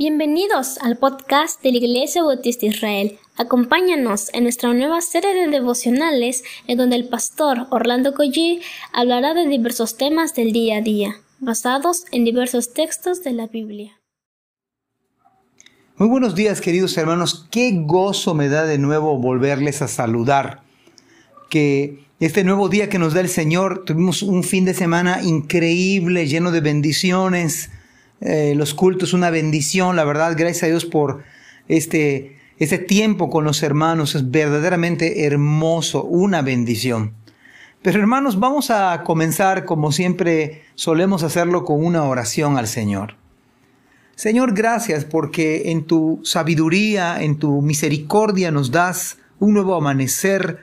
Bienvenidos al podcast de la Iglesia Bautista Israel. Acompáñanos en nuestra nueva serie de devocionales en donde el pastor Orlando Collie hablará de diversos temas del día a día, basados en diversos textos de la Biblia. Muy buenos días queridos hermanos, qué gozo me da de nuevo volverles a saludar. Que este nuevo día que nos da el Señor, tuvimos un fin de semana increíble, lleno de bendiciones eh, los cultos, una bendición, la verdad, gracias a Dios por este, este tiempo con los hermanos, es verdaderamente hermoso, una bendición. Pero hermanos, vamos a comenzar como siempre solemos hacerlo con una oración al Señor. Señor, gracias porque en tu sabiduría, en tu misericordia nos das un nuevo amanecer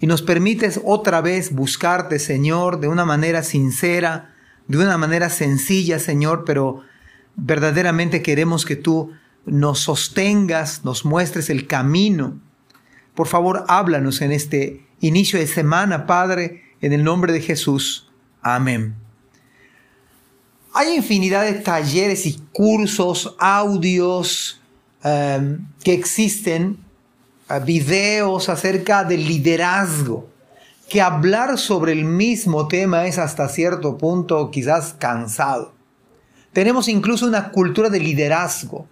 y nos permites otra vez buscarte, Señor, de una manera sincera, de una manera sencilla, Señor, pero verdaderamente queremos que tú nos sostengas, nos muestres el camino. Por favor, háblanos en este inicio de semana, Padre, en el nombre de Jesús. Amén. Hay infinidad de talleres y cursos, audios em, que existen, eh, videos acerca del liderazgo, que hablar sobre el mismo tema es hasta cierto punto quizás cansado. Tenemos incluso una cultura de liderazgo,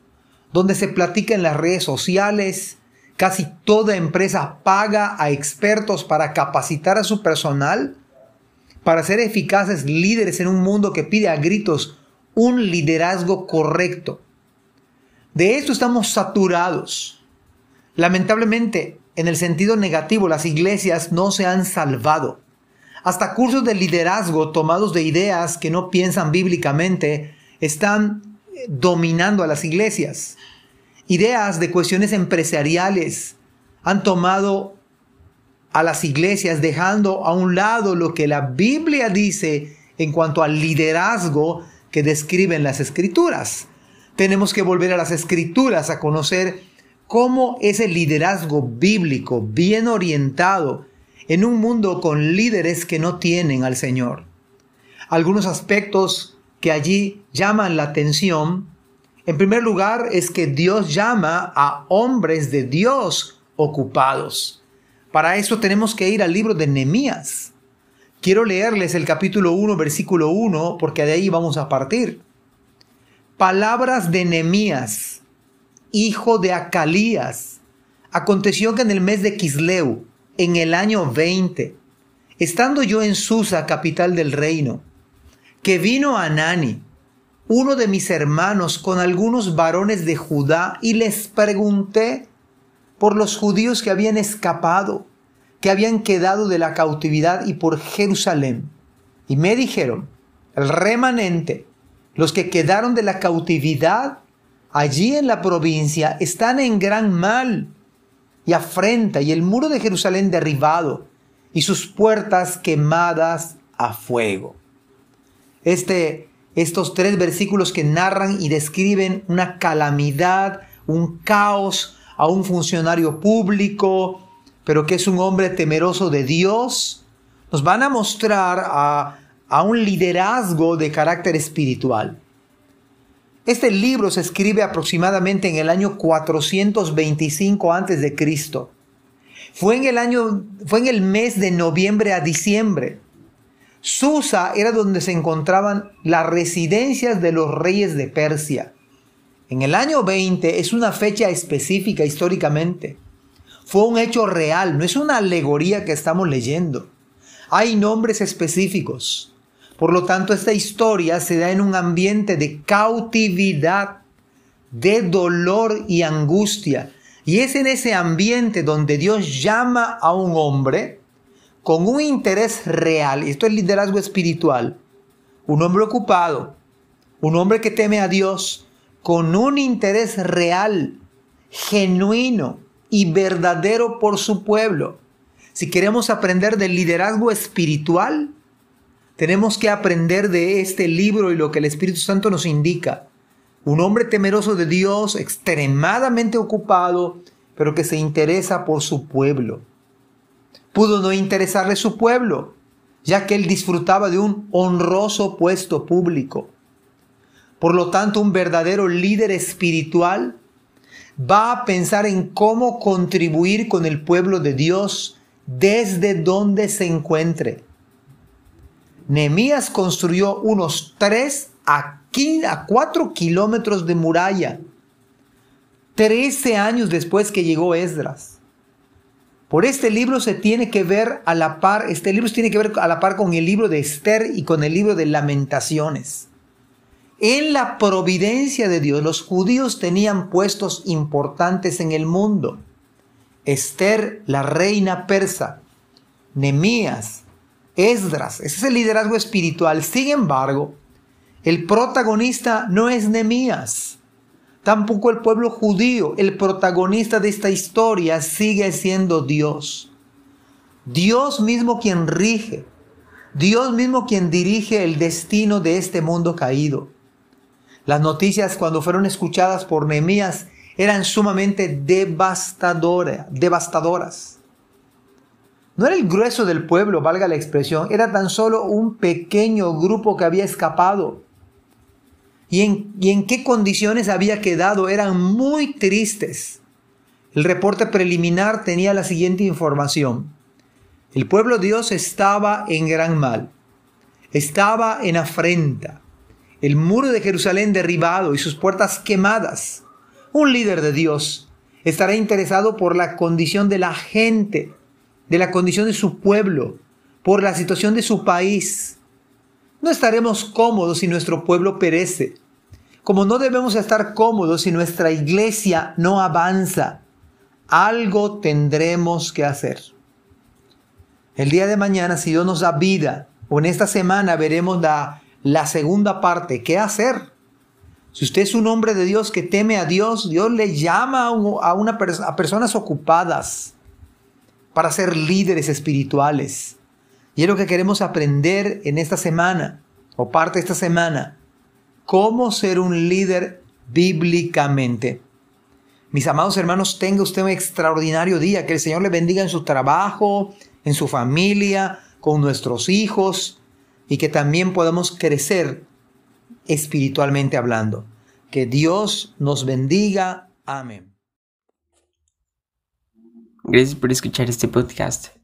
donde se platica en las redes sociales, casi toda empresa paga a expertos para capacitar a su personal, para ser eficaces líderes en un mundo que pide a gritos un liderazgo correcto. De esto estamos saturados. Lamentablemente, en el sentido negativo, las iglesias no se han salvado. Hasta cursos de liderazgo tomados de ideas que no piensan bíblicamente están dominando a las iglesias. Ideas de cuestiones empresariales han tomado a las iglesias dejando a un lado lo que la Biblia dice en cuanto al liderazgo que describen las escrituras. Tenemos que volver a las escrituras a conocer cómo es el liderazgo bíblico bien orientado en un mundo con líderes que no tienen al Señor. Algunos aspectos que allí llaman la atención, en primer lugar es que Dios llama a hombres de Dios ocupados. Para eso tenemos que ir al libro de Nehemías. Quiero leerles el capítulo 1, versículo 1, porque de ahí vamos a partir. Palabras de Nehemías, hijo de Acalías. Aconteció que en el mes de Quisleu, en el año 20, estando yo en Susa, capital del reino, que vino Anani, uno de mis hermanos, con algunos varones de Judá, y les pregunté por los judíos que habían escapado, que habían quedado de la cautividad y por Jerusalén. Y me dijeron, el remanente, los que quedaron de la cautividad allí en la provincia, están en gran mal y afrenta, y el muro de Jerusalén derribado, y sus puertas quemadas a fuego. Este, estos tres versículos que narran y describen una calamidad, un caos a un funcionario público, pero que es un hombre temeroso de Dios, nos van a mostrar a, a un liderazgo de carácter espiritual. Este libro se escribe aproximadamente en el año 425 a.C. Fue en el año fue en el mes de noviembre a diciembre. Susa era donde se encontraban las residencias de los reyes de Persia. En el año 20 es una fecha específica históricamente. Fue un hecho real, no es una alegoría que estamos leyendo. Hay nombres específicos. Por lo tanto, esta historia se da en un ambiente de cautividad, de dolor y angustia. Y es en ese ambiente donde Dios llama a un hombre con un interés real, y esto es liderazgo espiritual, un hombre ocupado, un hombre que teme a Dios, con un interés real, genuino y verdadero por su pueblo. Si queremos aprender del liderazgo espiritual, tenemos que aprender de este libro y lo que el Espíritu Santo nos indica. Un hombre temeroso de Dios, extremadamente ocupado, pero que se interesa por su pueblo pudo no interesarle su pueblo, ya que él disfrutaba de un honroso puesto público. Por lo tanto, un verdadero líder espiritual va a pensar en cómo contribuir con el pueblo de Dios desde donde se encuentre. Nehemías construyó unos 3 a, 4 kilómetros de muralla, 13 años después que llegó Esdras. Por este libro se tiene que ver a la par, este libro tiene que ver a la par con el libro de Esther y con el libro de Lamentaciones. En la providencia de Dios, los judíos tenían puestos importantes en el mundo. Esther, la reina persa, Nemías, Esdras, ese es el liderazgo espiritual. Sin embargo, el protagonista no es Nemías, tampoco el pueblo judío. El protagonista de esta historia sigue siendo Dios. Dios mismo quien rige, Dios mismo quien dirige el destino de este mundo caído. Las noticias cuando fueron escuchadas por Nehemías eran sumamente devastadoras. No era el grueso del pueblo, valga la expresión, era tan solo un pequeño grupo que había escapado. ¿Y en, qué condiciones había quedado? Eran muy tristes. El reporte preliminar tenía la siguiente información. El pueblo de Dios estaba en gran mal, estaba en afrenta, el muro de Jerusalén derribado y sus puertas quemadas. Un líder de Dios estará interesado por la condición de la gente, de la condición de su pueblo, por la situación de su país. No estaremos cómodos si nuestro pueblo perece, como no debemos estar cómodos si nuestra iglesia no avanza. Algo tendremos que hacer. El día de mañana, si Dios nos da vida, o en esta semana veremos la segunda parte, ¿qué hacer? Si usted es un hombre de Dios que teme a Dios, Dios le llama a, una a personas ocupadas para ser líderes espirituales. Y es lo que queremos aprender en esta semana, o parte de esta semana, cómo ser un líder bíblicamente. Mis amados hermanos, tenga usted un extraordinario día, que el Señor le bendiga en su trabajo, en su familia, con nuestros hijos, y que también podamos crecer espiritualmente hablando. Que Dios nos bendiga. Amén. Gracias por escuchar este podcast.